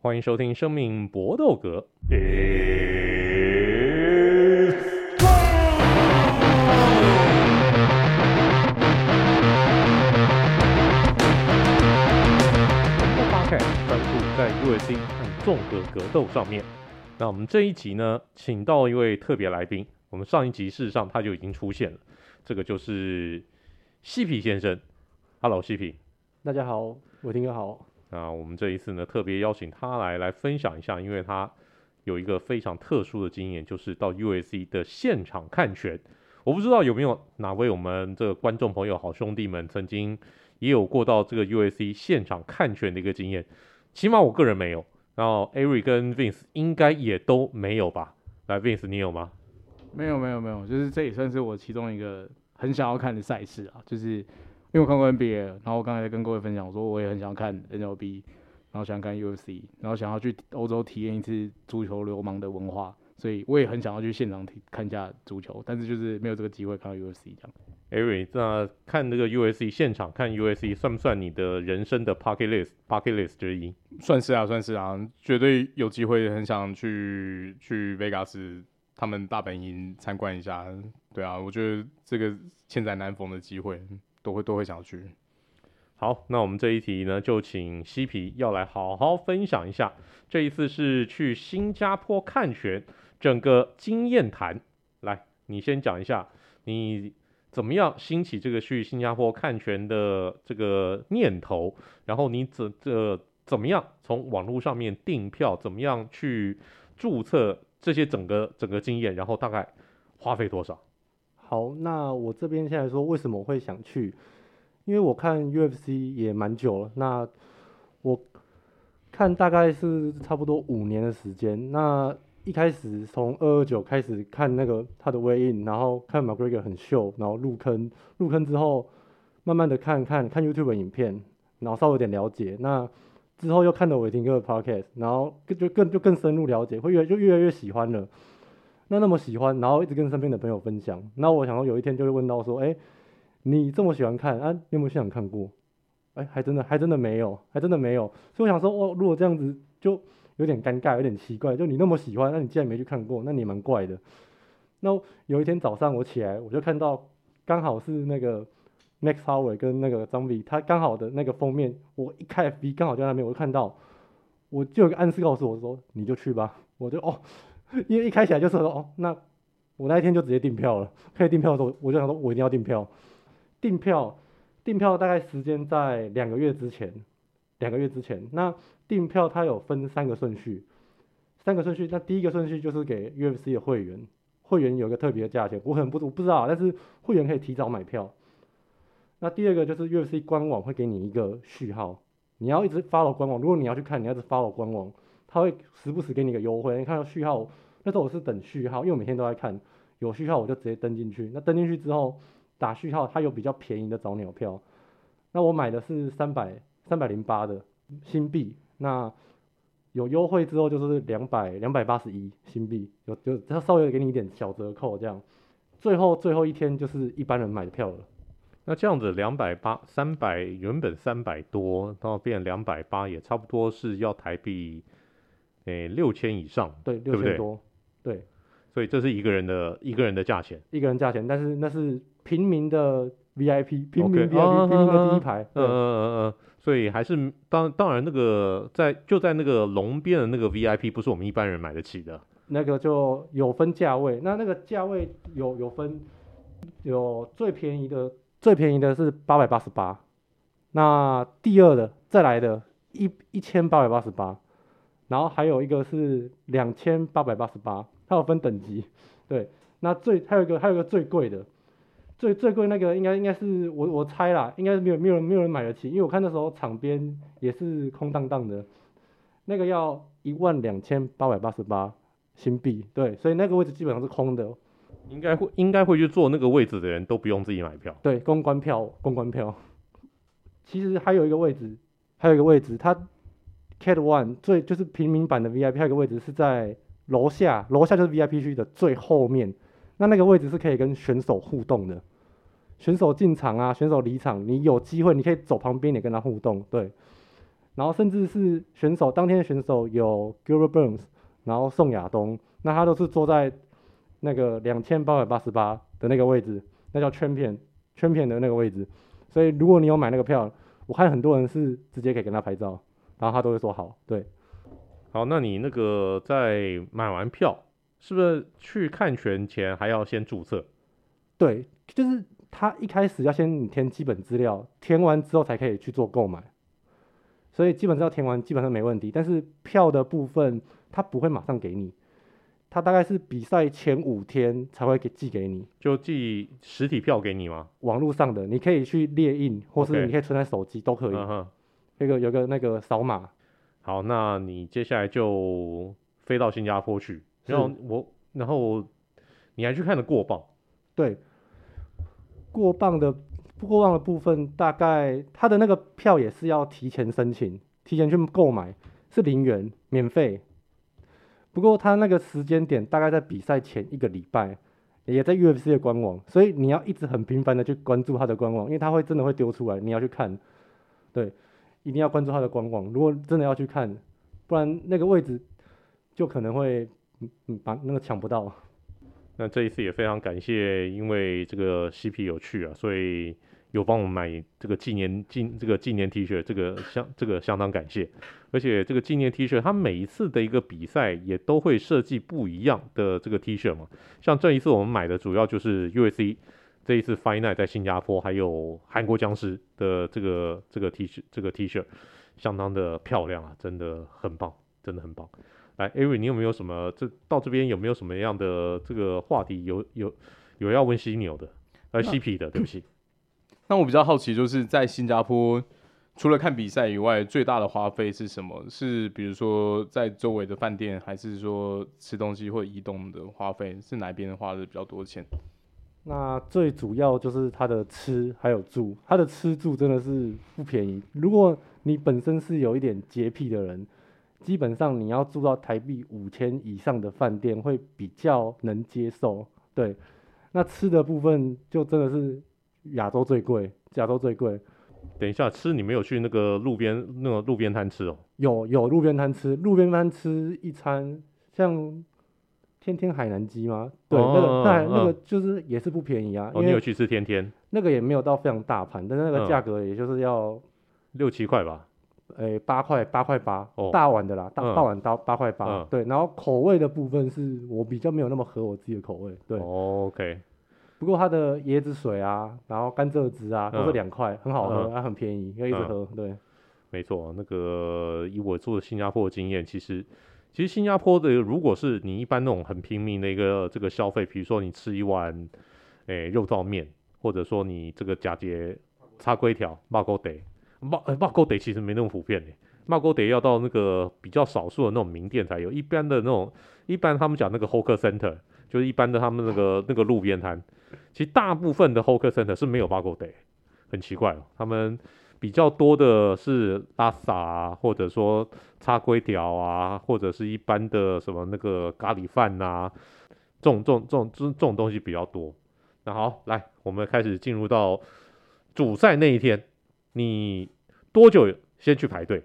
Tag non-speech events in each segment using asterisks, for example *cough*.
欢迎收听《生命搏斗格》。专注在 UFC 和综合格斗上面。那我们这一集呢，请到一位特别来宾。我们上一集事实上他就已经出现了，这个就是西皮先生。Hello，西皮。大家好，我听哥好。那我们这一次呢，特别邀请他来来分享一下，因为他有一个非常特殊的经验，就是到 UFC 的现场看拳。我不知道有没有哪位我们这个观众朋友、好兄弟们曾经也有过到这个 UFC 现场看拳的一个经验。起码我个人没有，然后 Ari 跟 Vince 应该也都没有吧？来，Vince，你有吗？没有，没有，没有，就是这也算是我其中一个很想要看的赛事啊，就是。因为我看过 NBA，然后我刚才跟各位分享，我说我也很想看 NLB，然后想看 UFC，然后想要去欧洲体验一次足球流氓的文化，所以我也很想要去现场体看一下足球，但是就是没有这个机会看到 UFC 这样。Ari，那看这个 UFC 现场看 UFC 算不算你的人生的 bucket list bucket list 之一？算是啊，算是啊，绝对有机会，很想去去 Vegas 他们大本营参观一下。对啊，我觉得这个千载难逢的机会。都会都会想去。好，那我们这一题呢，就请西皮要来好好分享一下。这一次是去新加坡看拳，整个经验谈。来，你先讲一下，你怎么样兴起这个去新加坡看拳的这个念头？然后你怎这怎么样从网络上面订票？怎么样去注册这些整个整个经验？然后大概花费多少？好，那我这边现在说为什么会想去，因为我看 UFC 也蛮久了，那我看大概是差不多五年的时间。那一开始从二二九开始看那个他的 weigh in，然后看 McGregor 很秀，然后入坑，入坑之后慢慢的看看看 YouTube 的影片，然后稍微有点了解。那之后又看了伟霆哥的 Podcast，然后就更就更深入了解，会越就越来越喜欢了。那那么喜欢，然后一直跟身边的朋友分享。那我想说，有一天就会问到说，哎，你这么喜欢看啊？你有没有现场看过？哎，还真的，还真的没有，还真的没有。所以我想说，哦，如果这样子就有点尴尬，有点奇怪。就你那么喜欢，那你既然没去看过，那你蛮怪的。那有一天早上我起来，我就看到刚好是那个 Max Howard 跟那个张比，他刚好的那个封面，我一开 FB 刚好就在那边，我就看到，我就有个暗示告诉我说，你就去吧。我就哦。*laughs* 因为一开起来就是说哦，那我那一天就直接订票了。*laughs* 可以订票的时候，我就想说，我一定要订票。订票，订票大概时间在两个月之前，两个月之前。那订票它有分三个顺序，三个顺序。那第一个顺序就是给 UFC 的会员，会员有一个特别的价钱，我可能不我不知道，但是会员可以提早买票。那第二个就是 UFC 官网会给你一个序号，你要一直 follow 官网。如果你要去看，你要一直 follow 官网。他会时不时给你个优惠，你看到序号，那时候我是等序号，因为我每天都在看，有序号我就直接登进去。那登进去之后打序号，它有比较便宜的早鸟票。那我买的是三百三百零八的新币，那有优惠之后就是两百两百八十一新币，有就他稍微给你一点小折扣这样。最后最后一天就是一般人买的票了。那这样子两百八三百原本三百多，到变两百八也差不多是要台币。诶，六千以上，对，六千多，对，所以这是一个人的一个人的价钱，一个人价钱，但是那是平民的 VIP，平民 VIP. 平民的第一排，嗯嗯嗯嗯，所以还是当当然那个在就在那个龙边的那个 VIP 不是我们一般人买得起的，那个就有分价位，那那个价位有有分，有最便宜的最便宜的是八百八十八，那第二的再来的一一千八百八十八。然后还有一个是两千八百八十八，它有分等级，对。那最还有一个还有一个最贵的，最最贵那个应该应该是我我猜啦，应该是没有没有人没有人买得起，因为我看那时候场边也是空荡荡的，那个要一万两千八百八十八新币，对，所以那个位置基本上是空的。应该会应该会去坐那个位置的人都不用自己买票，对，公关票公关票。其实还有一个位置，还有一个位置，它。Cat One 最就是平民版的 VIP，还有一个位置是在楼下，楼下就是 VIP 区的最后面。那那个位置是可以跟选手互动的，选手进场啊，选手离场，你有机会你可以走旁边也跟他互动。对，然后甚至是选手当天的选手有 Gilbert Burns，然后宋亚东，那他都是坐在那个两千八百八十八的那个位置，那叫圈片圈片的那个位置。所以如果你有买那个票，我看很多人是直接可以跟他拍照，然后他都会说好。对，好，那你那个在买完票，是不是去看拳前还要先注册？对，就是他一开始要先填基本资料，填完之后才可以去做购买。所以基本上填完基本上没问题，但是票的部分他不会马上给你，他大概是比赛前五天才会给寄给你，就寄实体票给你吗？网络上的你可以去列印，或是你可以存在手机都可以。那个有个那个扫码。好，那你接下来就飞到新加坡去，然后我，然后你还去看了过磅？对，过磅的。过磅的部分，大概他的那个票也是要提前申请，提前去购买，是零元免费。不过他那个时间点大概在比赛前一个礼拜，也在 UFC 的官网，所以你要一直很频繁的去关注他的官网，因为他会真的会丢出来，你要去看，对，一定要关注他的官网。如果真的要去看，不然那个位置就可能会嗯嗯把那个抢不到。那这一次也非常感谢，因为这个 CP 有去啊，所以。有帮我们买这个纪念纪这个纪念 T 恤，这个相这个相当感谢。而且这个纪念 T 恤，它每一次的一个比赛也都会设计不一样的这个 T 恤嘛。像这一次我们买的主要就是 UFC 这一次 Night 在新加坡，还有韩国僵尸的这个这个 T 恤，这个 T 恤相当的漂亮啊，真的很棒，真的很棒。来，Avery，你有没有什么这到这边有没有什么样的这个话题？有有有要问犀牛的，呃，CP 的，对不起。*laughs* 那我比较好奇，就是在新加坡，除了看比赛以外，最大的花费是什么？是比如说在周围的饭店，还是说吃东西或移动的花费？是哪边花的比较多钱？那最主要就是他的吃还有住，他的吃住真的是不便宜。如果你本身是有一点洁癖的人，基本上你要住到台币五千以上的饭店会比较能接受。对，那吃的部分就真的是。亚洲最贵，亚洲最贵。等一下，吃你没有去那个路边那个路边摊吃哦？有有路边摊吃，路边摊吃一餐像天天海南鸡吗？对，哦、那个那、嗯、那个就是也是不便宜啊。哦，你有去吃天天？那个也没有到非常大盘，但是那个价格也就是要、嗯、六七块吧？诶、欸，八块八块八，大碗的啦，大大碗到八块八。对，然后口味的部分是我比较没有那么合我自己的口味。对、哦、，OK。不过它的椰子水啊，然后甘蔗汁啊，都是两块，嗯、很好喝，很便宜，可以一直喝。嗯、对，没错，那个以我做的新加坡的经验，其实其实新加坡的，如果是你一般那种很平民的一个这个消费，比如说你吃一碗诶、肉燥面，或者说你这个假节叉龟条、麻糕得、麻麻糕得其实没那么普遍的，麻糕得要到那个比较少数的那种名店才有，一般的那种一般他们讲那个 hawker center，就是一般的他们那个那个路边摊。其实大部分的 hawker center 是没有 bago day，很奇怪哦。他们比较多的是拉萨啊，或者说叉龟条啊，或者是一般的什么那个咖喱饭呐、啊，这种这种这种这种东西比较多。那好，来，我们开始进入到主赛那一天，你多久先去排队？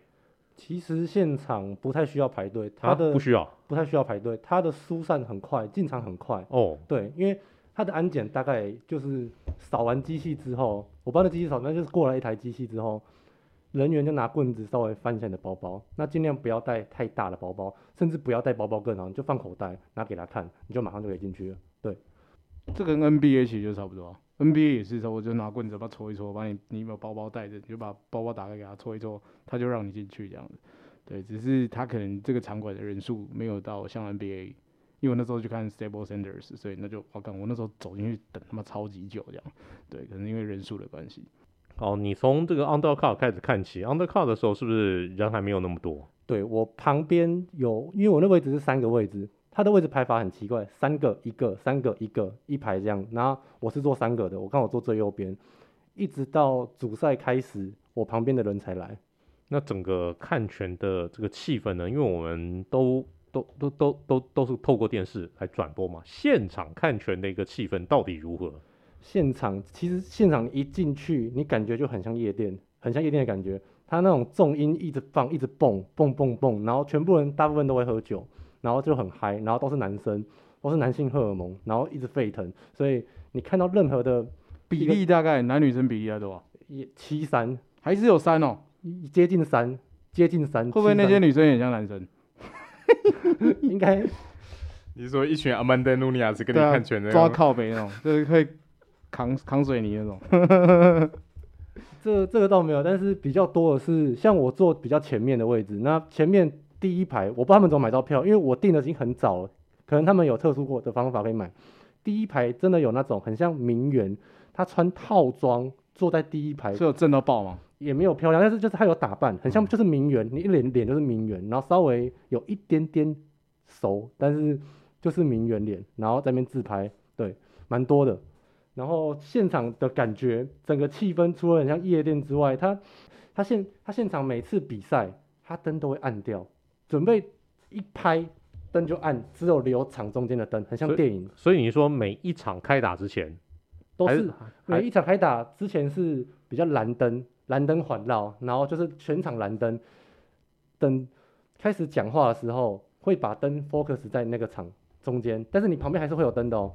其实现场不太需要排队，他的、啊、不需要，不太需要排队，他的疏散很快，进场很快。哦，对，因为。它的安检大概就是扫完机器之后，我帮那机器扫，那就是过来一台机器之后，人员就拿棍子稍微翻一下你的包包，那尽量不要带太大的包包，甚至不要带包包更好，你就放口袋拿给他看，你就马上就可以进去了。对，这跟 NBA 其实就差不多，NBA 也是说我就拿棍子把它搓一戳，把你你有没有包包带着，你就把包包打开给他戳一戳，他就让你进去这样子。对，只是他可能这个场馆的人数没有到像 NBA。因为我那时候去看 Stable Sanders，所以那就我靠，我那时候走进去等他妈超级久这样，对，可能因为人数的关系。哦，你从这个 Undercard 开始看起，Undercard 的时候是不是人还没有那么多？对，我旁边有，因为我那位置是三个位置，它的位置排法很奇怪，三个一个，三个一个，一排这样。然后我是坐三个的，我刚好坐最右边，一直到主赛开始，我旁边的人才来。那整个看拳的这个气氛呢？因为我们都。都都都都都是透过电视来转播嘛？现场看拳的一个气氛到底如何？现场其实现场一进去，你感觉就很像夜店，很像夜店的感觉。他那种重音一直放，一直蹦蹦蹦蹦，然后全部人大部分都会喝酒，然后就很嗨，然后都是男生，都是男性荷尔蒙，然后一直沸腾，所以你看到任何的比例大概男女生比例在多少？也七三，还是有三哦，接近三，接近三，会不会那些女生也像男生？*laughs* 应该。你说一群阿曼德努尼亚是跟你看拳的，抓靠北那种，*laughs* 就是可以扛扛水泥那种。*laughs* 这这个倒没有，但是比较多的是像我坐比较前面的位置，那前面第一排，我不知道他们怎么买到票，因为我订的已经很早了，可能他们有特殊过的方法可以买。第一排真的有那种很像名媛，她穿套装坐在第一排，是有正到爆吗？也没有漂亮，但是就是她有打扮，很像就是名媛，你一脸脸就是名媛，然后稍微有一点点熟，但是。就是名媛脸，然后在那边自拍，对，蛮多的。然后现场的感觉，整个气氛除了很像夜店之外，他他现他现场每次比赛，他灯都会暗掉，准备一拍灯就暗，只有留场中间的灯，很像电影。所以，你说每一场开打之前都是每一场开打之前是比较蓝灯，蓝灯环绕，然后就是全场蓝灯，等开始讲话的时候会把灯 focus 在那个场。中间，但是你旁边还是会有灯的哦。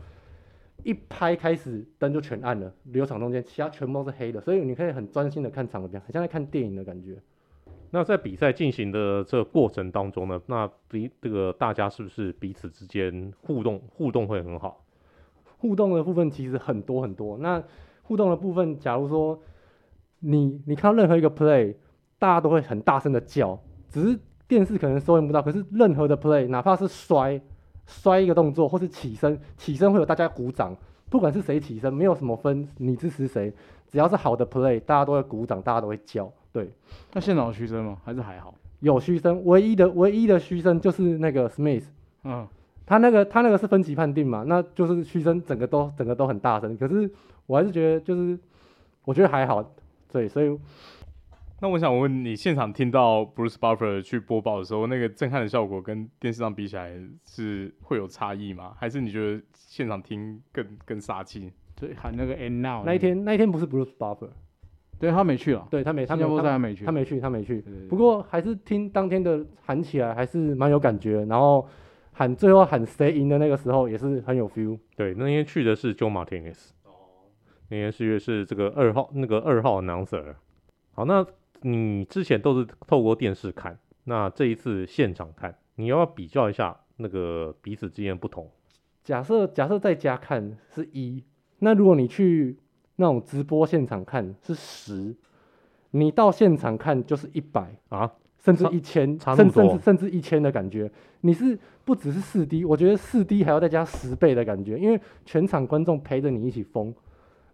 一拍开始，灯就全暗了，留场中间，其他全部都是黑的，所以你可以很专心的看场边，很像在看电影的感觉。那在比赛进行的这个过程当中呢，那彼这个大家是不是彼此之间互动互动会很好？互动的部分其实很多很多。那互动的部分，假如说你你看到任何一个 play，大家都会很大声的叫，只是电视可能收音不到，可是任何的 play，哪怕是摔。摔一个动作，或是起身，起身会有大家鼓掌，不管是谁起身，没有什么分你支持谁，只要是好的 play，大家都会鼓掌，大家都会叫。对，那现场有嘘声吗？还是还好？有嘘声，唯一的唯一的嘘声就是那个 Smith，嗯，他那个他那个是分级判定嘛，那就是嘘声整个都整个都很大声，可是我还是觉得就是我觉得还好，对，所以。那我想问你，现场听到 Bruce Buffer 去播报的时候，那个震撼的效果跟电视上比起来是会有差异吗？还是你觉得现场听更更杀气？对，喊那个 And Now 那一天，那一天不是 Bruce Buffer，对他没去了，对他没，他没，他没去，他没去，他没去。不过还是听当天的喊起来还是蛮有感觉，然后喊最后喊谁赢的那个时候也是很有 feel。对，那天去的是 Joe Martinez，哦，那天是是这个二号那个二号 announcer。好，那。你之前都是透过电视看，那这一次现场看，你要不要比较一下那个彼此之间不同？假设假设在家看是一，那如果你去那种直播现场看是十，你到现场看就是一百啊，甚至一千，甚甚至甚至一千的感觉。你是不只是四 D，我觉得四 D 还要再加十倍的感觉，因为全场观众陪着你一起疯。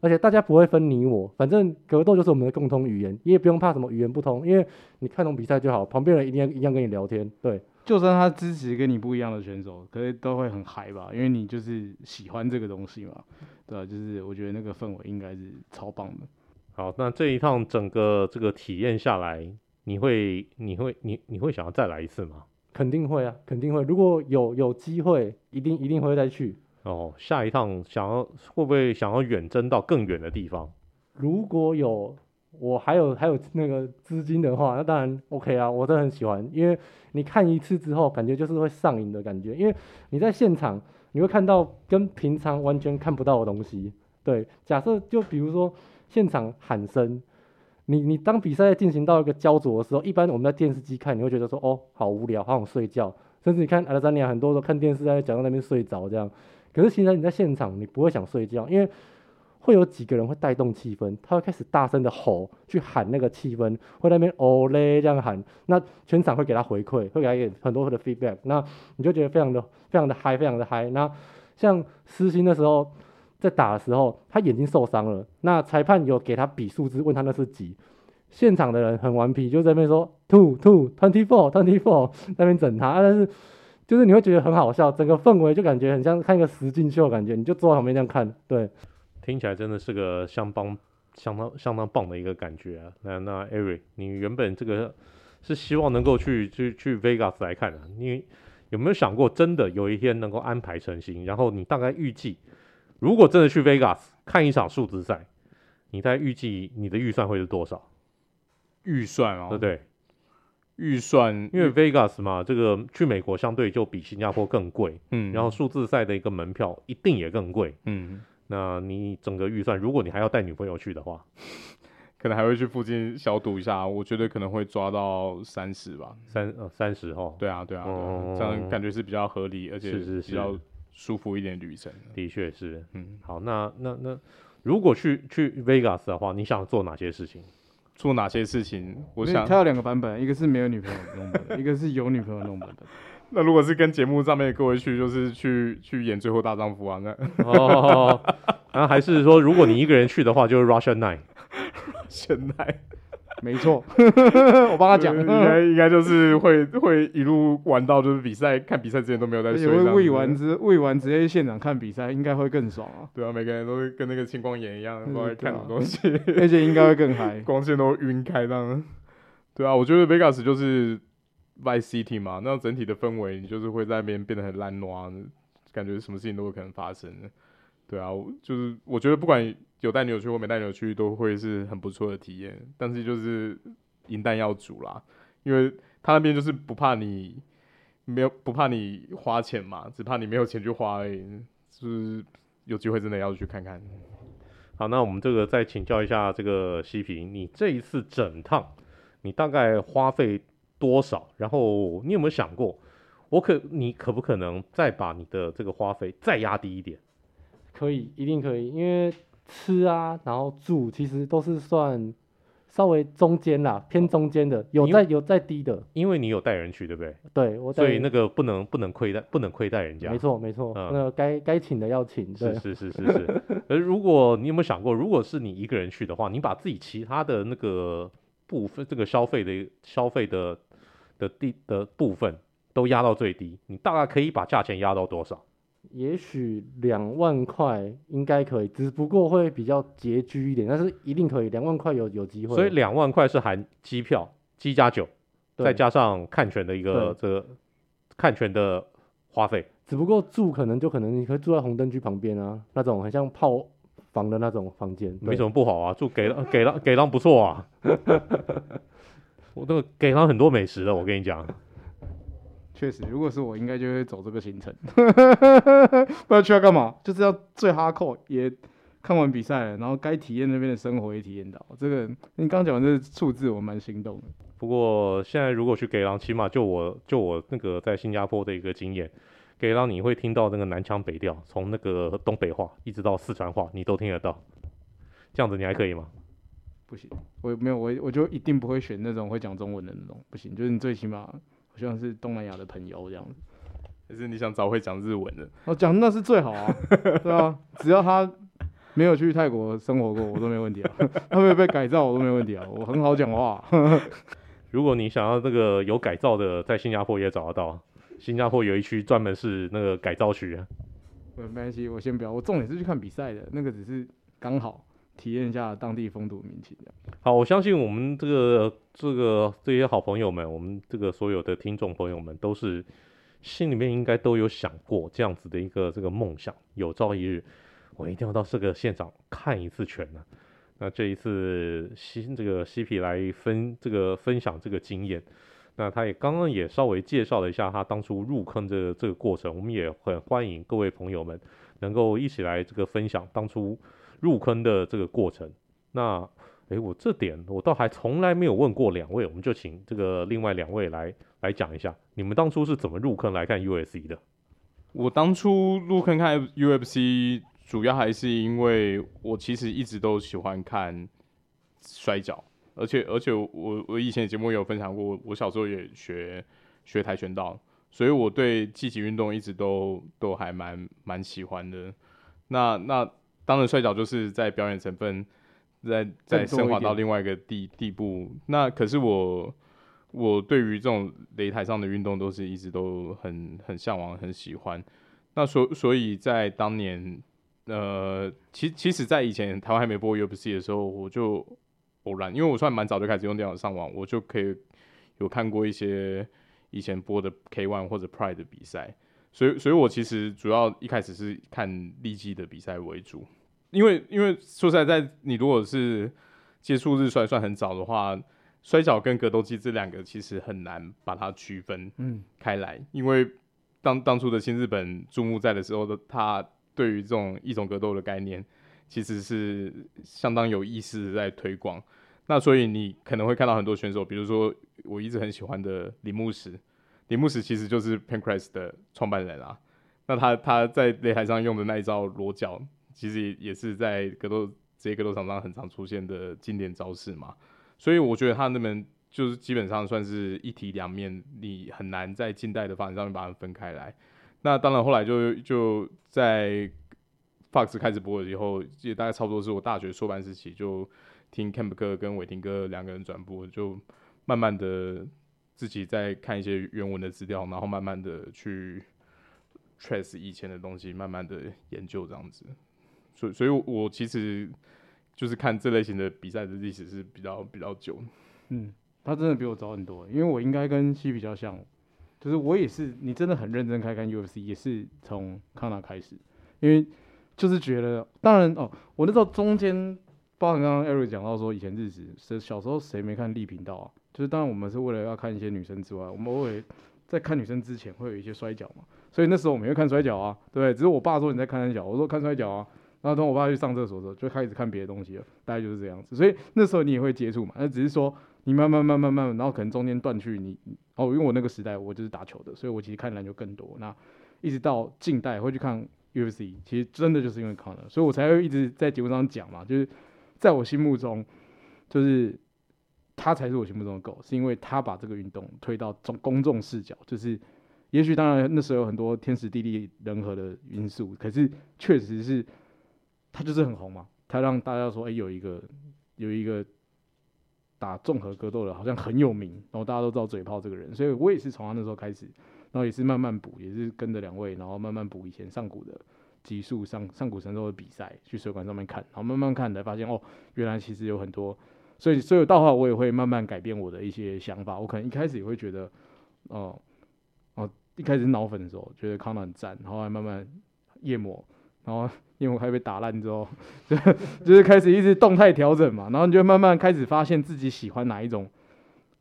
而且大家不会分你我，反正格斗就是我们的共同语言，你也不用怕什么语言不通，因为你看懂比赛就好，旁边人一定要一样跟你聊天。对，就算他支持跟你不一样的选手，可是都会很嗨吧，因为你就是喜欢这个东西嘛，对啊，就是我觉得那个氛围应该是超棒的。好，那这一趟整个这个体验下来，你会你会你你会想要再来一次吗？肯定会啊，肯定会。如果有有机会，一定一定会再去。哦，下一趟想要会不会想要远征到更远的地方？如果有我还有还有那个资金的话，那当然 OK 啊，我真的很喜欢，因为你看一次之后，感觉就是会上瘾的感觉，因为你在现场你会看到跟平常完全看不到的东西。对，假设就比如说现场喊声，你你当比赛进行到一个焦灼的时候，一般我们在电视机看，你会觉得说哦，好无聊，好想睡觉，甚至你看阿德扎尼亚很多时候看电视在讲到那边睡着这样。可是其实你在现场，你不会想睡觉，因为会有几个人会带动气氛，他会开始大声的吼，去喊那个气氛，会在那边哦嘞这样喊，那全场会给他回馈，会给他一个很多的 feedback，那你就觉得非常的非常的嗨，非常的嗨。那像私心的时候，在打的时候，他眼睛受伤了，那裁判有给他比数字，问他那是几，现场的人很顽皮，就在那边说 two two twenty four twenty four，那边整他，但是。就是你会觉得很好笑，整个氛围就感觉很像看一个实境秀，感觉你就坐在旁边这样看，对，听起来真的是个 *laughs* 相当相当相当棒的一个感觉啊。那那 Eric，你原本这个是希望能够去去去 Vegas 来看的，你有没有想过真的有一天能够安排成行？然后你大概预计，如果真的去 Vegas 看一场数字赛，你大概预计你的预算会是多少？预算哦，对不对？预算，因为 Vegas 嘛，这个去美国相对就比新加坡更贵，嗯，然后数字赛的一个门票一定也更贵，嗯，那你整个预算，如果你还要带女朋友去的话，*laughs* 可能还会去附近小赌一下，我觉得可能会抓到三十吧，三呃三十哦，对啊对啊，这样感觉是比较合理，而且是比较舒服一点旅程，的确是，嗯，好，那那那如果去去 Vegas 的话，你想做哪些事情？做哪些事情？我想他有两个版本，一个是没有女朋友弄版本，*laughs* 一个是有女朋友弄版本。那如果是跟节目上面的各位去，就是去去演最后大丈夫啊？那哦，然后还是说，如果你一个人去的话，就是 Russian Night。现在。没错，*laughs* 我帮他讲，*laughs* 应该应该就是会会一路玩到就是比赛，看比赛之前都没有在睡。会喂完之喂完直接现场看比赛，应该会更爽啊！对啊，每个人都会跟那个青光眼一样，不知道在看什么东西，而且应该会更嗨，*laughs* 光线都晕开这样。对啊，我觉得 Vegas 就是 Vice City 嘛，那整体的氛围，你就是会在那边变得很烂挪，感觉什么事情都有可能发生。对啊，就是我觉得不管有带女友去或没带女友去，都会是很不错的体验。但是就是银弹要煮啦，因为他那边就是不怕你没有不怕你花钱嘛，只怕你没有钱去花而已。就是有机会真的要去看看。好，那我们这个再请教一下这个西平，你这一次整趟你大概花费多少？然后你有没有想过，我可你可不可能再把你的这个花费再压低一点？可以，一定可以，因为吃啊，然后住，其实都是算稍微中间啦，偏中间的，有在有在低的，因为你有带人去，对不对？对，我所以那个不能不能亏待，不能亏待人家。没错没错，嗯、那该该请的要请。是是是是是。*laughs* 而如果你有没有想过，如果是你一个人去的话，你把自己其他的那个部分，这个消费的消费的的地的部分都压到最低，你大概可以把价钱压到多少？也许两万块应该可以，只不过会比较拮据一点，但是一定可以，两万块有有机会。所以两万块是含机票、机加酒，再加上看权的一个这个看权的花费。只不过住可能就可能你可以住在红灯区旁边啊，那种很像炮房的那种房间，没什么不好啊，住给了给了给了不错啊。*laughs* 我那个给了很多美食的，我跟你讲。确实，如果是我，应该就会走这个行程。*laughs* 不知道去要干嘛，就是要最哈扣，也看完比赛了，然后该体验那边的生活也体验到。这个你刚讲的这个数字，我蛮心动的。不过现在如果去给狼，起码就我就我那个在新加坡的一个经验，给狼你会听到那个南腔北调，从那个东北话一直到四川话，你都听得到。这样子你还可以吗？不行，我没有，我我就一定不会选那种会讲中文的那种，不行，就是你最起码。好像是东南亚的朋友这样子，可是你想找会讲日文的？哦，讲那是最好啊，*laughs* 对啊，只要他没有去泰国生活过，我都没问题啊。*laughs* 他没有被改造，我都没问题啊。我很好讲话。*laughs* 如果你想要那个有改造的，在新加坡也找得到。新加坡有一区专门是那个改造区啊。没关系，我先不要。我重点是去看比赛的，那个只是刚好。体验一下当地风土民情，好，我相信我们这个这个这些好朋友们，我们这个所有的听众朋友们，都是心里面应该都有想过这样子的一个这个梦想。有朝一日，我一定要到这个现场看一次拳呢、那这一次西这个西皮来分这个分享这个经验，那他也刚刚也稍微介绍了一下他当初入坑的这个过程。我们也很欢迎各位朋友们能够一起来这个分享当初。入坑的这个过程，那诶，我这点我倒还从来没有问过两位，我们就请这个另外两位来来讲一下，你们当初是怎么入坑来看 UFC 的？我当初入坑看 UFC，主要还是因为我其实一直都喜欢看摔跤，而且而且我我以前节目也有分享过，我小时候也学学跆拳道，所以我对积极运动一直都都还蛮蛮喜欢的。那那。当然，摔跤就是在表演成分，在在升华到另外一个地地步。那可是我，我对于这种擂台上的运动，都是一直都很很向往，很喜欢。那所所以在当年，呃，其其实，在以前台湾还没播 UFC 的时候，我就偶然，因为我算蛮早就开始用电脑上网，我就可以有看过一些以前播的 K One 或者 Pride 的比赛。所以，所以我其实主要一开始是看利基的比赛为主，因为，因为说实在，在你如果是接触日摔算很早的话，摔角跟格斗技这两个其实很难把它区分开来，嗯、因为当当初的新日本注目在的时候的，他对于这种一种格斗的概念，其实是相当有意思的在推广。那所以你可能会看到很多选手，比如说我一直很喜欢的铃木石，李牧石其实就是 Pancrase 的创办人啊。那他他在擂台上用的那一招裸绞，其实也是在格斗职业格斗场上很常出现的经典招式嘛。所以我觉得他那边就是基本上算是一体两面，你很难在近代的发展上面把它分开来。那当然后来就就在 Fox 开始播了以后，也大概差不多是我大学硕班时期就。听 Camp 哥跟伟霆哥两个人转播，就慢慢的自己在看一些原文的资料，然后慢慢的去 trace 以前的东西，慢慢的研究这样子。所以，所以我其实就是看这类型的比赛的历史是比较比较久。嗯，他真的比我早很多，因为我应该跟西比较像，就是我也是，你真的很认真开看 UFC，也是从康纳开始，因为就是觉得，当然哦，我那时候中间。包括刚刚 Eric 讲到说，以前日子，是小时候谁没看力频道啊？就是当然我们是为了要看一些女生之外，我们偶尔在看女生之前会有一些摔跤嘛，所以那时候我们会看摔跤啊，对？只是我爸说你在看摔跤，我说看摔跤啊。然后等我爸去上厕所的时候，就开始看别的东西了，大概就是这样子。所以那时候你也会接触嘛，那只是说你慢慢慢慢慢慢，然后可能中间断去你哦，因为我那个时代我就是打球的，所以我其实看篮球更多。那一直到近代会去看 UFC，其实真的就是因为看了所以我才会一直在节目上讲嘛，就是。在我心目中，就是他才是我心目中的狗是因为他把这个运动推到中公众视角。就是，也许当然那时候有很多天时地利人和的因素，可是确实是他就是很红嘛，他让大家说，哎、有一个有一个打综合格斗的，好像很有名，然后大家都知道嘴炮这个人，所以我也是从他那时候开始，然后也是慢慢补，也是跟着两位，然后慢慢补以前上古的。极速上上古神兽的比赛，去水管上面看，然后慢慢看才发现哦，原来其实有很多，所以所以到后来我也会慢慢改变我的一些想法。我可能一开始也会觉得，哦哦，一开始脑粉的时候觉得康纳很赞，然后还慢慢夜魔，然后夜魔开始被打烂之后，*laughs* 就就是开始一直动态调整嘛，然后你就慢慢开始发现自己喜欢哪一种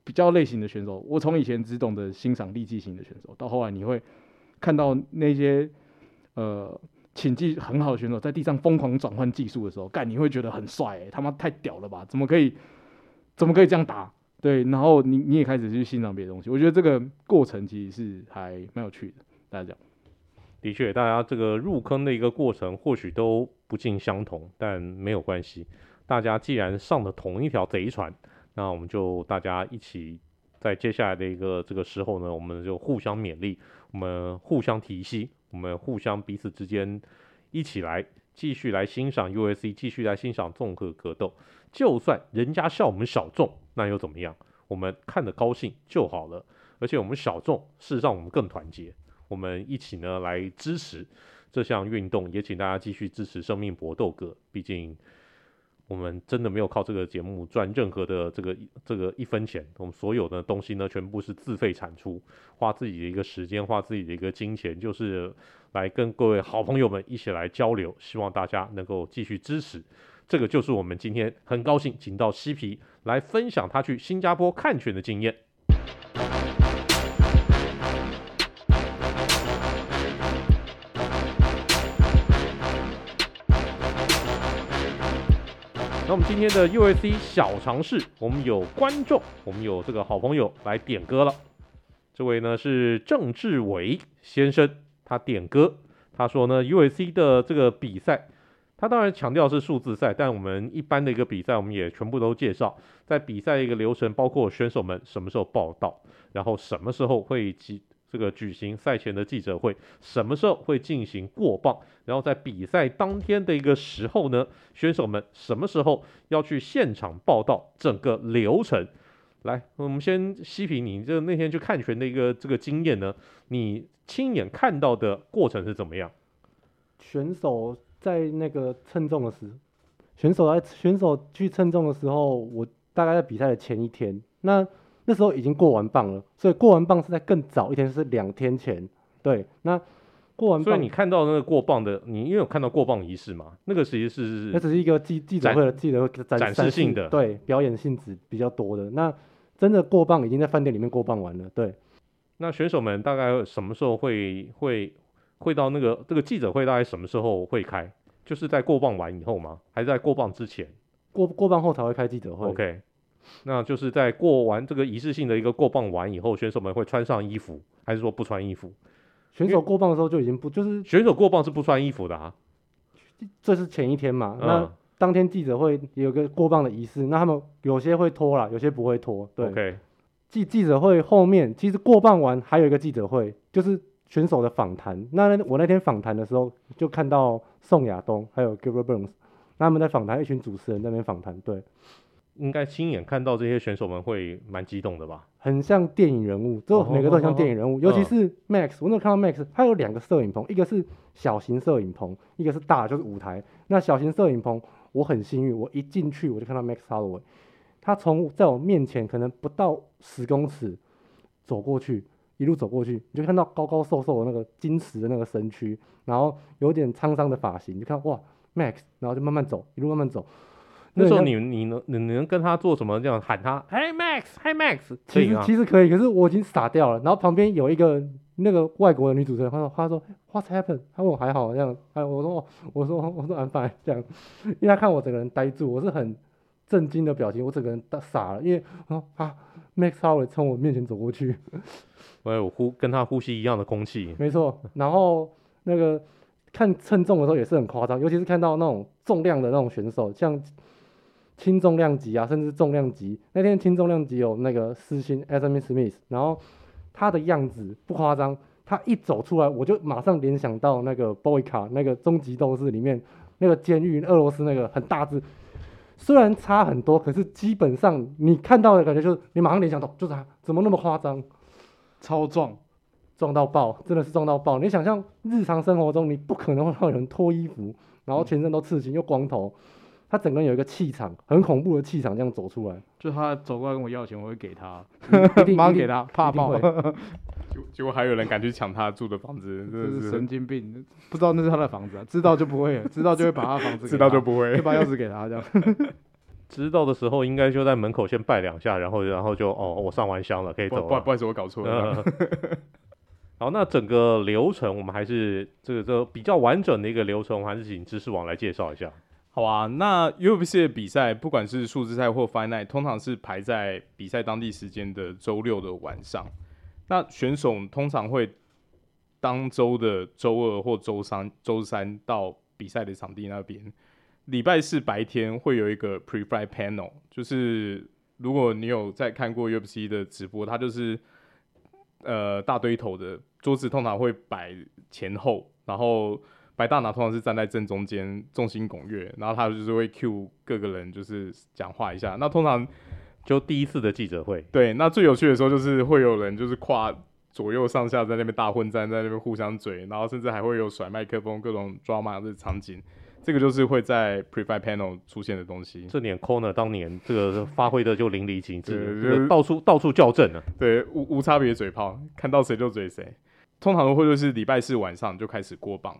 比较类型的选手。我从以前只懂得欣赏力气型的选手，到后来你会看到那些呃。请技很好的选手在地上疯狂转换技术的时候，干你会觉得很帅、欸，他妈太屌了吧？怎么可以，怎么可以这样打？对，然后你你也开始去欣赏别的东西。我觉得这个过程其实是还蛮有趣的。大家讲，的确，大家这个入坑的一个过程或许都不尽相同，但没有关系。大家既然上了同一条贼船，那我们就大家一起在接下来的一个这个时候呢，我们就互相勉励，我们互相提携。我们互相彼此之间一起来继续来欣赏 u s c 继续来欣赏综合格斗。就算人家笑我们小众，那又怎么样？我们看得高兴就好了。而且我们小众，事实上我们更团结。我们一起呢来支持这项运动，也请大家继续支持生命搏斗格。毕竟。我们真的没有靠这个节目赚任何的这个这个一分钱，我们所有的东西呢，全部是自费产出，花自己的一个时间，花自己的一个金钱，就是来跟各位好朋友们一起来交流，希望大家能够继续支持。这个就是我们今天很高兴请到西皮来分享他去新加坡看拳的经验。那我们今天的 UFC 小尝试，我们有观众，我们有这个好朋友来点歌了。这位呢是郑志伟先生，他点歌，他说呢 UFC 的这个比赛，他当然强调是数字赛，但我们一般的一个比赛，我们也全部都介绍，在比赛一个流程，包括选手们什么时候报到，然后什么时候会集。这个举行赛前的记者会，什么时候会进行过磅？然后在比赛当天的一个时候呢，选手们什么时候要去现场报道？整个流程，来，我们先细品你这那天去看拳的一个这个经验呢，你亲眼看到的过程是怎么样？选手在那个称重的时候，选手来选手去称重的时候，我大概在比赛的前一天，那。那时候已经过完磅了，所以过完磅是在更早一天，是两天前。对，那过完磅，所以你看到那个过磅的，你因为有看到过磅仪式嘛？那个其实是那只是一个记记者会的记者会展展示性的，对，表演性质比较多的。那真的过磅已经在饭店里面过磅完了。对，那选手们大概什么时候会会会到那个这个记者会？大概什么时候会开？就是在过磅完以后吗？还是在过磅之前？过过磅后才会开记者会。OK，那就是在过完这个仪式性的一个过磅完以后，选手们会穿上衣服，还是说不穿衣服？选手过磅的时候就已经不就是选手过磅是不穿衣服的啊？这是前一天嘛？嗯、那当天记者会有个过磅的仪式，那他们有些会脱啦，有些不会脱。对。记记者会后面其实过磅完还有一个记者会，就是选手的访谈。那我那天访谈的时候就看到宋亚东还有 Gilbert Burns，他们在访谈，一群主持人在那边访谈。对。应该亲眼看到这些选手们会蛮激动的吧？很像电影人物，就每个都很像电影人物。Oh, oh, oh, oh. 尤其是 Max，我那时候看到 Max，他有两个摄影棚，一个是小型摄影棚，一个是大，就是舞台。那小型摄影棚，我很幸运，我一进去我就看到 Max Holloway，他从在我面前可能不到十公尺走过去，一路走过去，你就看到高高瘦瘦的那个金石的那个身躯，然后有点沧桑的发型，你就看哇 Max，然后就慢慢走，一路慢慢走。那时候你你能你能跟他做什么？这样喊他，Hey Max，Hey Max，其实其实可以，可是我已经傻掉了。然后旁边有一个那个外国的女主持人，她说她说 What's happened？她问我还好这样，哎，我说我说我说 I'm fine 这样，因为她看我整个人呆住，我是很震惊的表情，我整个人傻了，因为啊啊 Max Holloway 从我面前走过去，*laughs* 我有呼跟他呼吸一样的空气，没错。然后那个看称重的时候也是很夸张，尤其是看到那种重量的那种选手，像。轻重量级啊，甚至重量级。那天轻重量级有那个四星 Anthony Smith，然后他的样子不夸张，他一走出来，我就马上联想到那个 Boyka 那个终极斗士里面那个监狱俄罗斯那个很大只，虽然差很多，可是基本上你看到的感觉就是你马上联想到就是他，怎么那么夸张，超壮，壮到爆，真的是壮到爆。你想象日常生活中你不可能会让人脱衣服，然后全身都刺青又光头。他整个人有一个气场，很恐怖的气场，这样走出来。就他走过来跟我要钱，我会给他，一定 *laughs* 马上给他，怕爆。结结果还有人敢去抢他住的房子，*laughs* 这是神经病！不知道那是他的房子啊，*laughs* 知道就不会，知道就会把他房子，知道就不会，就把钥匙给他这样。知道的时候应该就在门口先拜两下，然后然后就哦，我上完香了，可以走了。不不好意思，我搞错了。好，那整个流程我们还是这个这个比较完整的一个流程，我们还是请知识网来介绍一下。好啊，那 UFC 的比赛，不管是数字赛或 Fight Night，通常是排在比赛当地时间的周六的晚上。那选手通常会当周的周二或周三、周三到比赛的场地那边。礼拜四白天会有一个 Pre-Fight Panel，就是如果你有在看过 UFC 的直播，它就是呃大堆头的桌子，通常会摆前后，然后。白大拿通常是站在正中间，众星拱月，然后他就是会 cue 各个人就是讲话一下。那通常就第一次的记者会，对，那最有趣的时候就是会有人就是跨左右上下在那边大混战，在那边互相嘴，然后甚至还会有甩麦克风、各种 drama 的场景。这个就是会在 pre-fight panel 出现的东西。这点 corner 当年这个发挥的就淋漓尽致，这个到处到处校正了，对，无无差别嘴炮，看到谁就嘴谁。通常都会就是礼拜四晚上就开始过磅。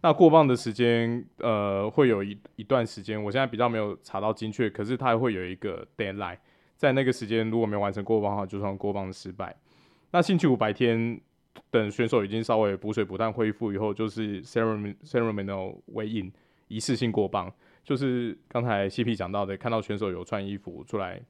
那过磅的时间，呃，会有一一段时间，我现在比较没有查到精确，可是它会有一个 deadline，在那个时间如果没完成过磅的话，就算过磅失败。那星期五白天，等选手已经稍微补水补碳恢复以后，就是 ceremony ceremonial weigh in 仪式性过磅，就是刚才 CP 讲到的，看到选手有穿衣服出来，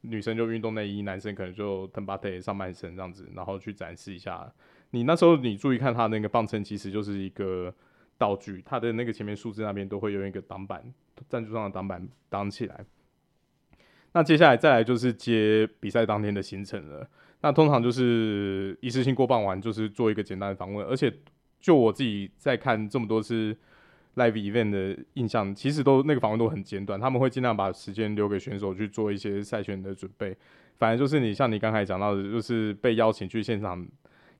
女生就运动内衣，男生可能就 tabate 上半身这样子，然后去展示一下。你那时候你注意看他那个磅秤，其实就是一个。道具，它的那个前面数字那边都会用一个挡板，赞助商的挡板挡起来。那接下来再来就是接比赛当天的行程了。那通常就是一次性过磅完，就是做一个简单的访问。而且就我自己在看这么多次 live event 的印象，其实都那个访问都很简短，他们会尽量把时间留给选手去做一些赛前的准备。反正就是你像你刚才讲到的，就是被邀请去现场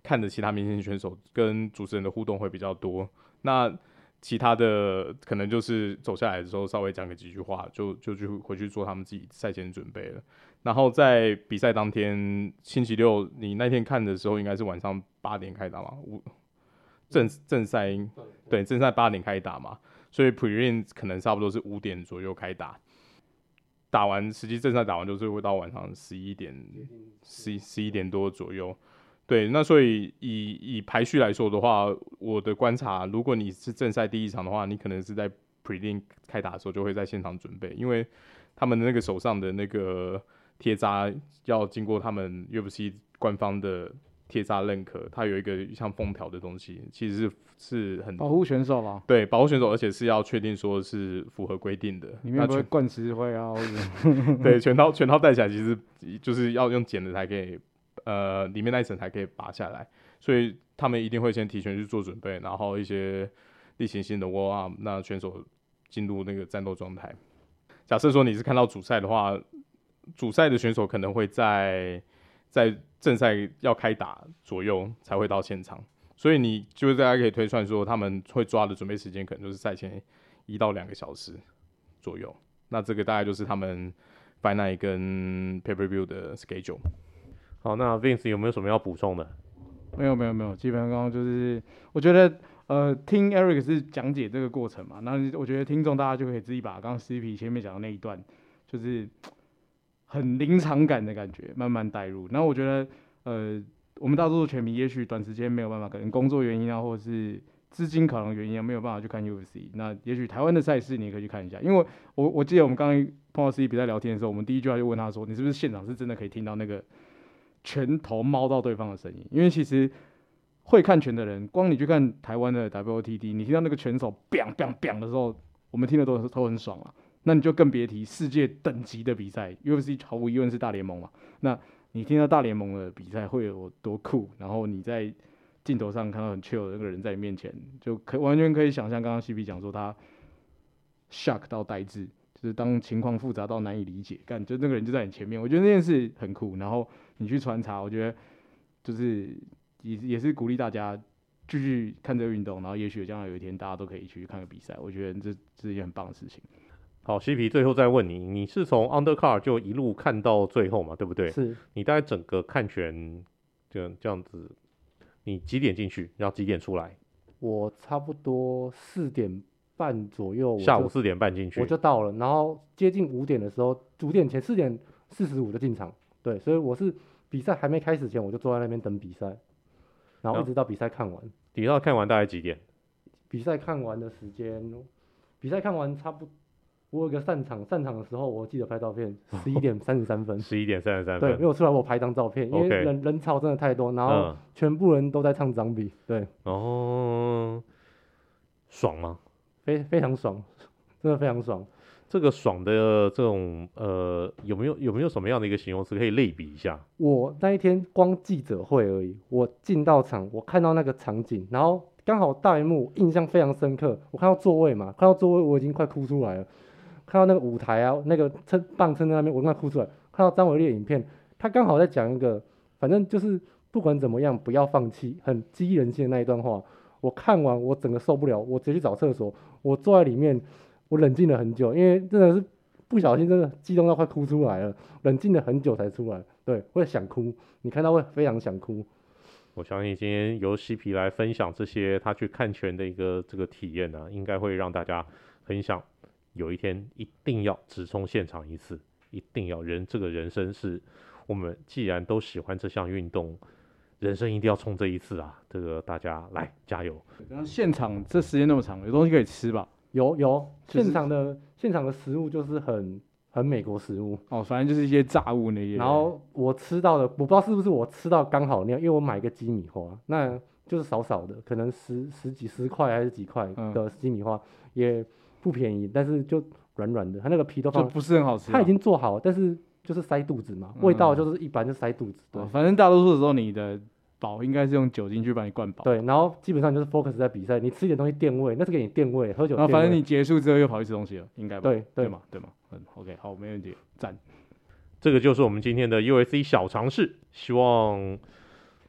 看的其他明星选手跟主持人的互动会比较多。那其他的可能就是走下来的时候稍微讲个几句话，就就去回去做他们自己赛前准备了。然后在比赛当天星期六，你那天看的时候应该是晚上八点开打嘛？五正正赛对正赛八点开打嘛，所以 Prelim 可能差不多是五点左右开打。打完实际正赛打完就是会到晚上十一点十十一点多左右。对，那所以以以排序来说的话，我的观察，如果你是正赛第一场的话，你可能是在 Prelim 开打的时候就会在现场准备，因为他们的那个手上的那个贴扎要经过他们 UFC 官方的贴扎认可，它有一个像封条的东西，其实是是很保护选手吧。对，保护选手，而且是要确定说是符合规定的。里面不会灌石灰啊？*laughs* 对，全套全套戴起来其实就是要用剪的才可以。呃，里面那一层才可以拔下来，所以他们一定会先提前去做准备，然后一些例行性的 warm up，那选手进入那个战斗状态。假设说你是看到主赛的话，主赛的选手可能会在在正赛要开打左右才会到现场，所以你就是大家可以推算说他们会抓的准备时间可能就是赛前一到两个小时左右。那这个大概就是他们 final 跟 Pay Per View 的 schedule。好，那 Vince 有没有什么要补充的？没有，没有，没有。基本上刚刚就是，我觉得，呃，听 Eric 是讲解这个过程嘛，那我觉得听众大家就可以自己把刚刚 CP 前面讲的那一段，就是很临场感的感觉，慢慢带入。然后我觉得，呃，我们大多数球迷也许短时间没有办法，可能工作原因啊，或者是资金可能原因啊，没有办法去看 UFC。那也许台湾的赛事你也可以去看一下，因为我我记得我们刚刚碰到 CP 比赛聊天的时候，我们第一句话就问他说：“你是不是现场是真的可以听到那个？”拳头猫到对方的声音，因为其实会看拳的人，光你去看台湾的 WOTD，你听到那个拳手 biang bang bang” 的时候，我们听的都都很爽啊。那你就更别提世界等级的比赛，UFC 毫无疑问是大联盟嘛。那你听到大联盟的比赛会有多酷？然后你在镜头上看到很 chill 的那个人在你面前，就可完全可以想象刚刚 CP 讲说他 shock 到呆滞。就是当情况复杂到难以理解，干就那个人就在你前面，我觉得那件事很酷。然后你去穿插，我觉得就是也也是鼓励大家继续看这个运动，然后也许将来有一天大家都可以去看个比赛，我觉得这这是一件很棒的事情。好，西皮最后再问你，你是从 Undercard 就一路看到最后嘛，对不对？是。你大概整个看拳就这样子，你几点进去，然后几点出来？我差不多四点半左右，下午四点半进去，我就到了。然后接近五点的时候，五点前四点四十五就进场。对，所以我是比赛还没开始前，我就坐在那边等比赛，然后一直到比赛看完。比赛看完大概几点？比赛看完的时间，比赛看完差不多，我有个散场，散场的时候我记得拍照片，*laughs* 十一点三十三分。十一点三十三分。对，没有出来我拍张照片，因为人、人潮真的太多，然后全部人都在唱张比。对。哦，爽吗？非非常爽，真的非常爽。这个爽的这种呃，有没有有没有什么样的一个形容词可以类比一下？我那一天光记者会而已，我进到场，我看到那个场景，然后刚好大幕，印象非常深刻。我看到座位嘛，看到座位我已经快哭出来了。看到那个舞台啊，那个撑棒撑在那边，我快哭出来。看到张伟丽的影片，他刚好在讲一个，反正就是不管怎么样，不要放弃，很激励人心的那一段话。我看完，我整个受不了，我直接去找厕所。我坐在里面，我冷静了很久，因为真的是不小心，真的激动到快哭出来了。冷静了很久才出来，对，会想哭。你看到会非常想哭。我相信今天由西皮来分享这些他去看拳的一个这个体验呢、啊，应该会让大家很想有一天一定要直冲现场一次，一定要人这个人生是我们既然都喜欢这项运动。人生一定要冲这一次啊！这个大家来加油。然后现场这时间那么长，有东西可以吃吧？有有，现场的现场的食物就是很很美国食物哦，反正就是一些炸物那些。然后我吃到的，我不知道是不是我吃到刚好那样，因为我买个鸡米花，那就是少少的，可能十十几十块还是几块的鸡米花，嗯，也不便宜，但是就软软的，它那个皮都放不是很好吃，它已经做好了，但是。就是塞肚子嘛，味道就是一般，就塞肚子。对，反正大多数的时候，你的饱应该是用酒精去把你灌饱。对，然后基本上就是 focus 在比赛，你吃一点东西垫胃，那是给你垫胃，喝酒。然后反正你结束之后又跑去吃东西了，应该吧？对对，对嘛，对嘛。嗯，OK，好，没问题，赞。这个就是我们今天的 UFC 小尝试，希望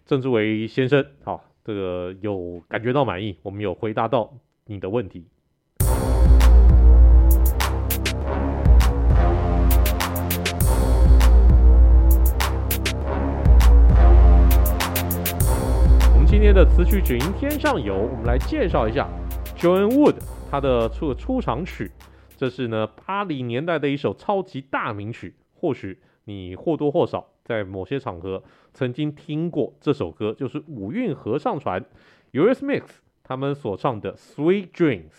郑志伟先生好，这个有感觉到满意，我们有回答到你的问题。天的词曲只应天上有，我们来介绍一下 John Wood 他的出出场曲，这是呢八零年代的一首超级大名曲，或许你或多或少在某些场合曾经听过这首歌，就是五韵合唱团，Urs Mix 他们所唱的《Sweet Dreams》。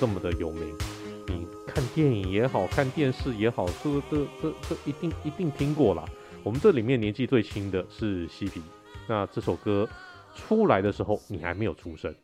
这么的有名，你看电影也好，看电视也好，这这这这一定一定听过啦。我们这里面年纪最轻的是嬉皮，那这首歌出来的时候你还没有出生，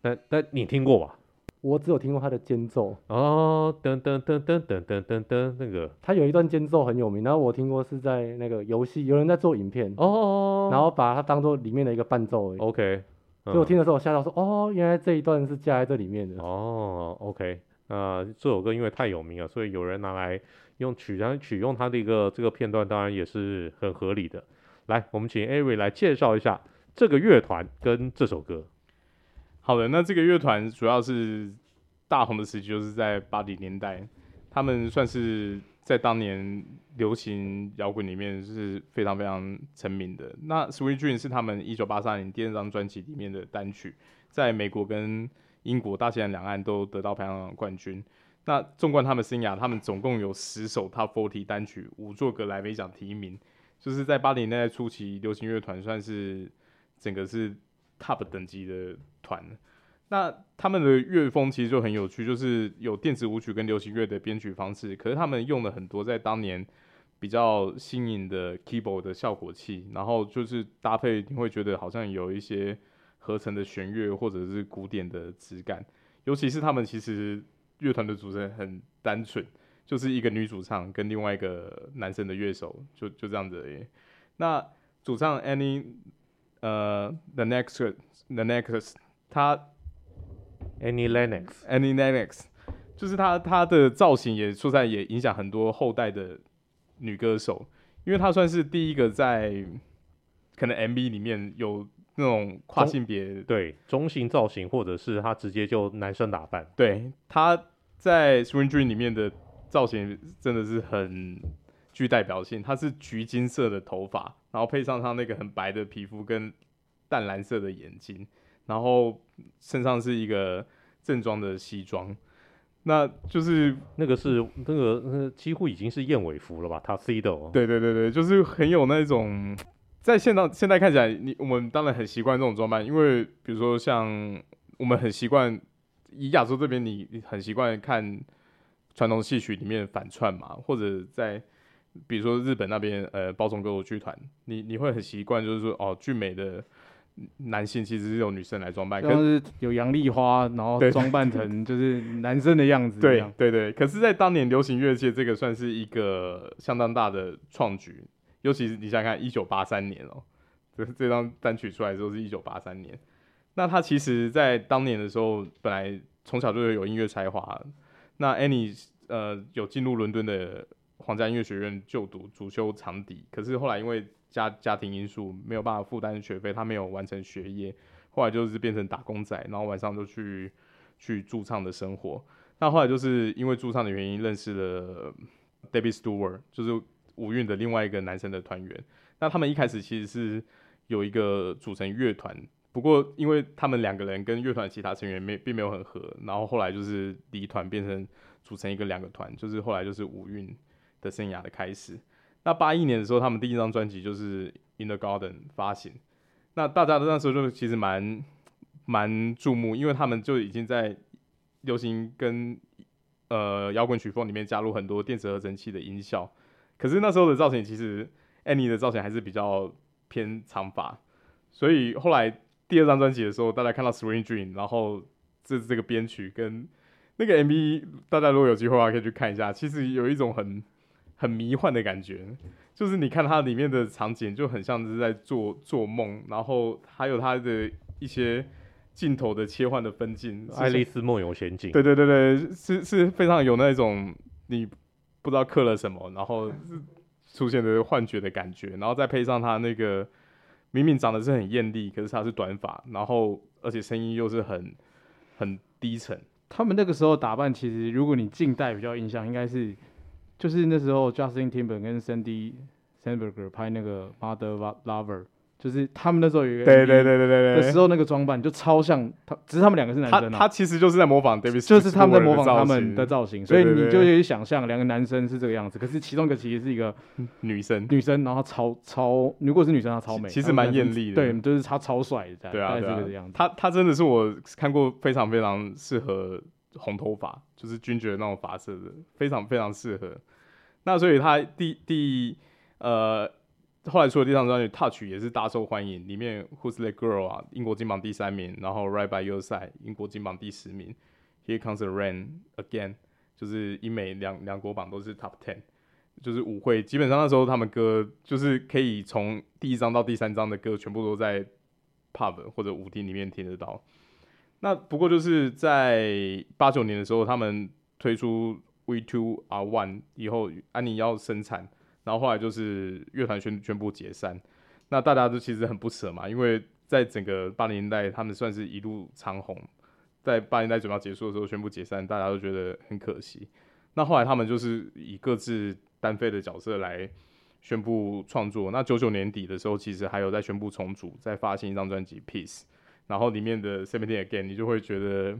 但但你听过吧？我只有听过他的间奏哦，噔噔噔噔噔噔噔噔，那个他有一段间奏很有名，然后我听过是在那个游戏，有人在做影片哦，然后把它当做里面的一个伴奏而已。OK。所以我听的时候吓到说，哦，原来这一段是加在这里面的。哦，OK，那这首歌因为太有名了，所以有人拿来用取，然后取用它的一个这个片段，当然也是很合理的。来，我们请 Ari 来介绍一下这个乐团跟这首歌。好的，那这个乐团主要是大红的时期就是在八零年代，他们算是。在当年流行摇滚里面是非常非常成名的。那《Sweet Dream》是他们一九八三年第二张专辑里面的单曲，在美国跟英国大西洋两岸都得到排行榜冠军。那纵观他们生涯，他们总共有十首 Top 40单曲，五座格莱美奖提名，就是在八零年代初期，流行乐团算是整个是 Top 等级的团。那他们的乐风其实就很有趣，就是有电子舞曲跟流行乐的编曲方式，可是他们用了很多在当年比较新颖的 keyboard 的效果器，然后就是搭配你会觉得好像有一些合成的弦乐或者是古典的质感，尤其是他们其实乐团的组成很单纯，就是一个女主唱跟另外一个男生的乐手，就就这样子而已。那主唱 Annie 呃 The Next The Next 他。Annie Lennox，Annie Lennox，就是她，她的造型也说在也影响很多后代的女歌手，因为她算是第一个在可能 MV 里面有那种跨性别，对中性造型，或者是她直接就男生打扮。对，她在 Swing Dreams 里面的造型真的是很具代表性，她是橘金色的头发，然后配上她那个很白的皮肤跟淡蓝色的眼睛。然后身上是一个正装的西装，那就是那个是那个那几乎已经是燕尾服了吧？Tuxedo。对对对对，就是很有那种在现到现在看起来，你我们当然很习惯这种装扮，因为比如说像我们很习惯以亚洲这边，你很习惯看传统戏曲里面反串嘛，或者在比如说日本那边呃宝冢歌舞剧团，你你会很习惯就是说哦俊美的。男性其实是由女生来装扮，可是有杨丽花，然后装扮成 *laughs* 就是男生的样子。对对对，可是，在当年流行乐界，这个算是一个相当大的创举，尤其是你想想看，一九八三年哦，这这张单曲出来的时候是一九八三年。那他其实，在当年的时候，本来从小就有音乐才华。那 Annie 呃，有进入伦敦的皇家音乐学院就读，主修长笛。可是后来因为家家庭因素没有办法负担学费，他没有完成学业，后来就是变成打工仔，然后晚上就去去驻唱的生活。那后来就是因为驻唱的原因认识了 David Stewart，就是五韵的另外一个男生的团员。那他们一开始其实是有一个组成乐团，不过因为他们两个人跟乐团其他成员没并没有很合，然后后来就是离团变成组成一个两个团，就是后来就是五韵的生涯的开始。那八一年的时候，他们第一张专辑就是《In the Garden》发行。那大家都那时候就其实蛮蛮注目，因为他们就已经在流行跟呃摇滚曲风里面加入很多电子合成器的音效。可是那时候的造型，其实 Annie 的造型还是比较偏长发。所以后来第二张专辑的时候，大家看到《Sweet Dreams》，然后这这个编曲跟那个 MV，大家如果有机会的话可以去看一下。其实有一种很很迷幻的感觉，就是你看它里面的场景就很像是在做做梦，然后还有它的一些镜头的切换的分镜，《爱丽丝梦游仙境》。对对对对，是是非常有那种你不知道刻了什么，然后出现的幻觉的感觉，然后再配上它那个明明长得是很艳丽，可是它是短发，然后而且声音又是很很低沉。他们那个时候打扮，其实如果你近代比较印象，应该是。就是那时候，Justin Timberlake 跟 Sandy Sandberg 拍那个 Mother Lover，就是他们那时候有一个对对对对对的时候，那个装扮就超像他，只是他们两个是男生，他他其实就是在模仿 David，就是他们在模仿他们的造型，所以你就可以想象两个男生是这个样子，可是其中一个其实是一个女生，女生，然后超超，如果是女生她超美，其实蛮艳丽的，对，就是她超帅的，对啊，这个样子。她她真的是我看过非常非常适合红头发，就是君爵那种发色的，非常非常适合。那所以他第第呃后来出了第三张专辑《Touch》也是大受欢迎，里面《Who's That Girl》啊，英国金榜第三名，然后《Right by Your Side》英国金榜第十名，《Here Comes the Rain Again》就是英美两两国榜都是 Top Ten，就是舞会基本上那时候他们歌就是可以从第一张到第三张的歌全部都在 Pub 或者舞厅里面听得到。那不过就是在八九年的时候，他们推出。We Two Are One 以后，安妮要生产，然后后来就是乐团宣宣布解散。那大家都其实很不舍嘛，因为在整个八零年代，他们算是一路长红，在八零年代准备要结束的时候宣布解散，大家都觉得很可惜。那后来他们就是以各自单飞的角色来宣布创作。那九九年底的时候，其实还有在宣布重组，再发行一张专辑《Peace》，然后里面的《Seventeen Again》，你就会觉得。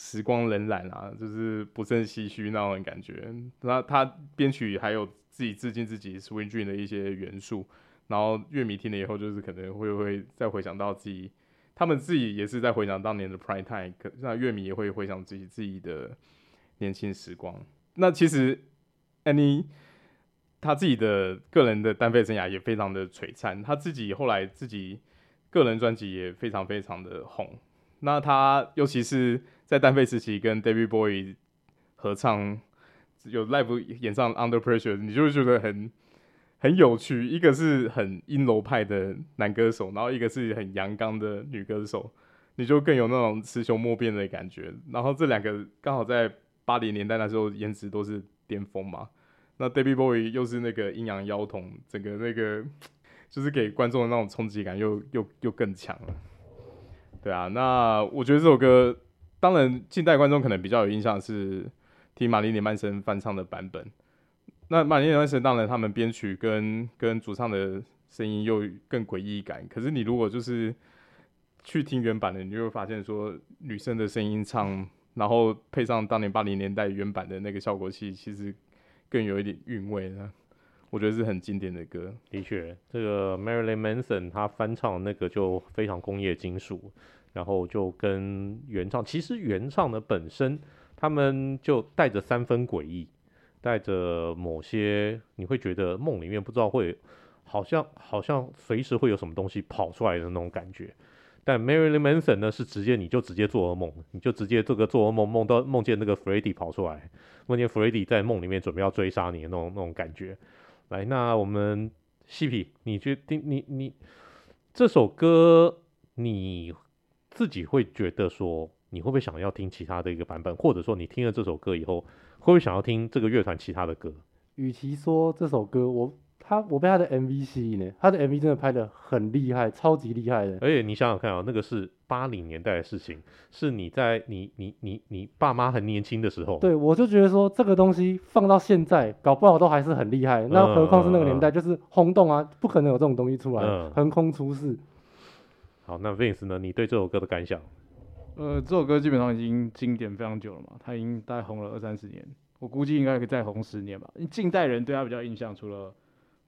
时光荏苒啊，就是不胜唏嘘那种感觉。那他编曲还有自己致敬自己 Swing Dream 的一些元素，然后乐迷听了以后，就是可能会会再回想到自己，他们自己也是在回想当年的 Prime Time，可那乐迷也会回想自己自己的年轻时光。那其实 Annie 他自己的个人的单飞生涯也非常的璀璨，他自己后来自己个人专辑也非常非常的红。那他尤其是在单飞时期跟 David Bowie 合唱，有 live 演唱 Under Pressure，你就会觉得很很有趣。一个是很阴柔派的男歌手，然后一个是很阳刚的女歌手，你就更有那种雌雄莫辨的感觉。然后这两个刚好在八零年代那时候颜值都是巅峰嘛。那 David Bowie 又是那个阴阳妖童，整个那个就是给观众的那种冲击感又又又更强了。对啊，那我觉得这首歌，当然近代观众可能比较有印象是听玛丽莲曼森翻唱的版本。那玛丽莲曼森当然他们编曲跟跟主唱的声音又更诡异感，可是你如果就是去听原版的，你就会发现说女生的声音唱，然后配上当年八零年代原版的那个效果器，其实更有一点韵味呢。我觉得是很经典的歌。的确，这个 Marilyn Manson 他翻唱那个就非常工业金属，然后就跟原唱，其实原唱的本身他们就带着三分诡异，带着某些你会觉得梦里面不知道会好像好像随时会有什么东西跑出来的那种感觉。但 Marilyn Manson 呢是直接你就直接做噩梦，你就直接这个做噩梦梦到梦见那个 Freddy 跑出来，梦见 Freddy 在梦里面准备要追杀你的那种那种感觉。来，那我们西皮，你觉得你你这首歌，你自己会觉得说，你会不会想要听其他的一个版本，或者说你听了这首歌以后，会不会想要听这个乐团其他的歌？与其说这首歌，我。他我被他的 MV 吸引呢，他的 MV 真的拍的很厉害，超级厉害的。而且你想想看啊、喔，那个是八零年代的事情，是你在你你你你爸妈很年轻的时候。对，我就觉得说这个东西放到现在，搞不好都还是很厉害。那何况是那个年代，就是轰动啊，不可能有这种东西出来，横、嗯、空出世。好，那 Vince 呢？你对这首歌的感想？呃，这首歌基本上已经经典非常久了嘛，它已经大概红了二三十年，我估计应该可以再红十年吧。因为近代人对他比较印象，除了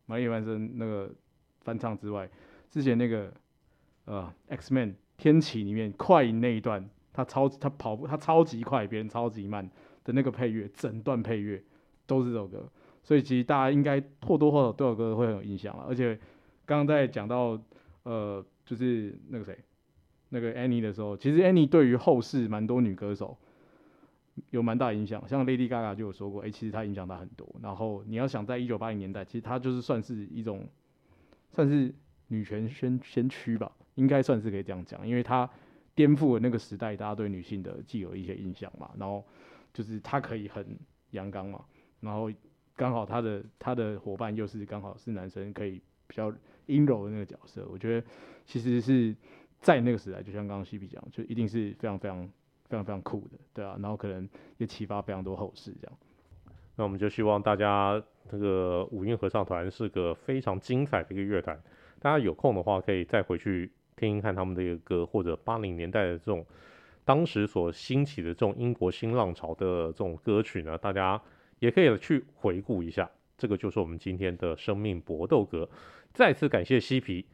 玛丽莲曼森那个翻唱之外，之前那个呃 X Men 天启里面快那一段，他超他跑步他超级快，别人超级慢的那个配乐，整段配乐都是这首歌，所以其实大家应该或多或少对这首歌会很有印象了。而且刚刚在讲到呃就是那个谁那个 Annie 的时候，其实 Annie 对于后世蛮多女歌手有蛮大影响。像 Lady Gaga 就有说过，哎、其实她影响他很多。然后你要想在一九八零年代，其实她就是算是一种，算是女权先先驱吧，应该算是可以这样讲，因为她颠覆了那个时代大家对女性的既有一些印象嘛。然后就是他可以很阳刚嘛，然后刚好他的他的伙伴又是刚好是男生，可以比较阴柔的那个角色。我觉得其实是。在那个时代，就像刚刚西比讲，就一定是非常非常非常非常酷的，对啊，然后可能也启发非常多后世这样。那我们就希望大家这个五音合唱团是个非常精彩的一个乐团，大家有空的话可以再回去听一看他们的一个歌，或者八零年代的这种当时所兴起的这种英国新浪潮的这种歌曲呢，大家也可以去回顾一下。这个就是我们今天的生命搏斗歌，再次感谢西皮。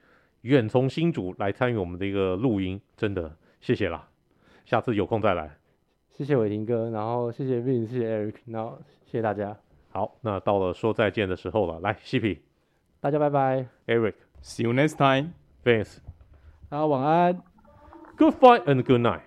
远从新竹来参与我们的一个录音，真的谢谢啦！下次有空再来。谢谢伟霆哥，然后谢谢 Vin，谢谢 Eric，然后谢谢大家。好，那到了说再见的时候了，来，西皮，大家拜拜。Eric，see you next time，Vince，大家晚安，Good fight and good night。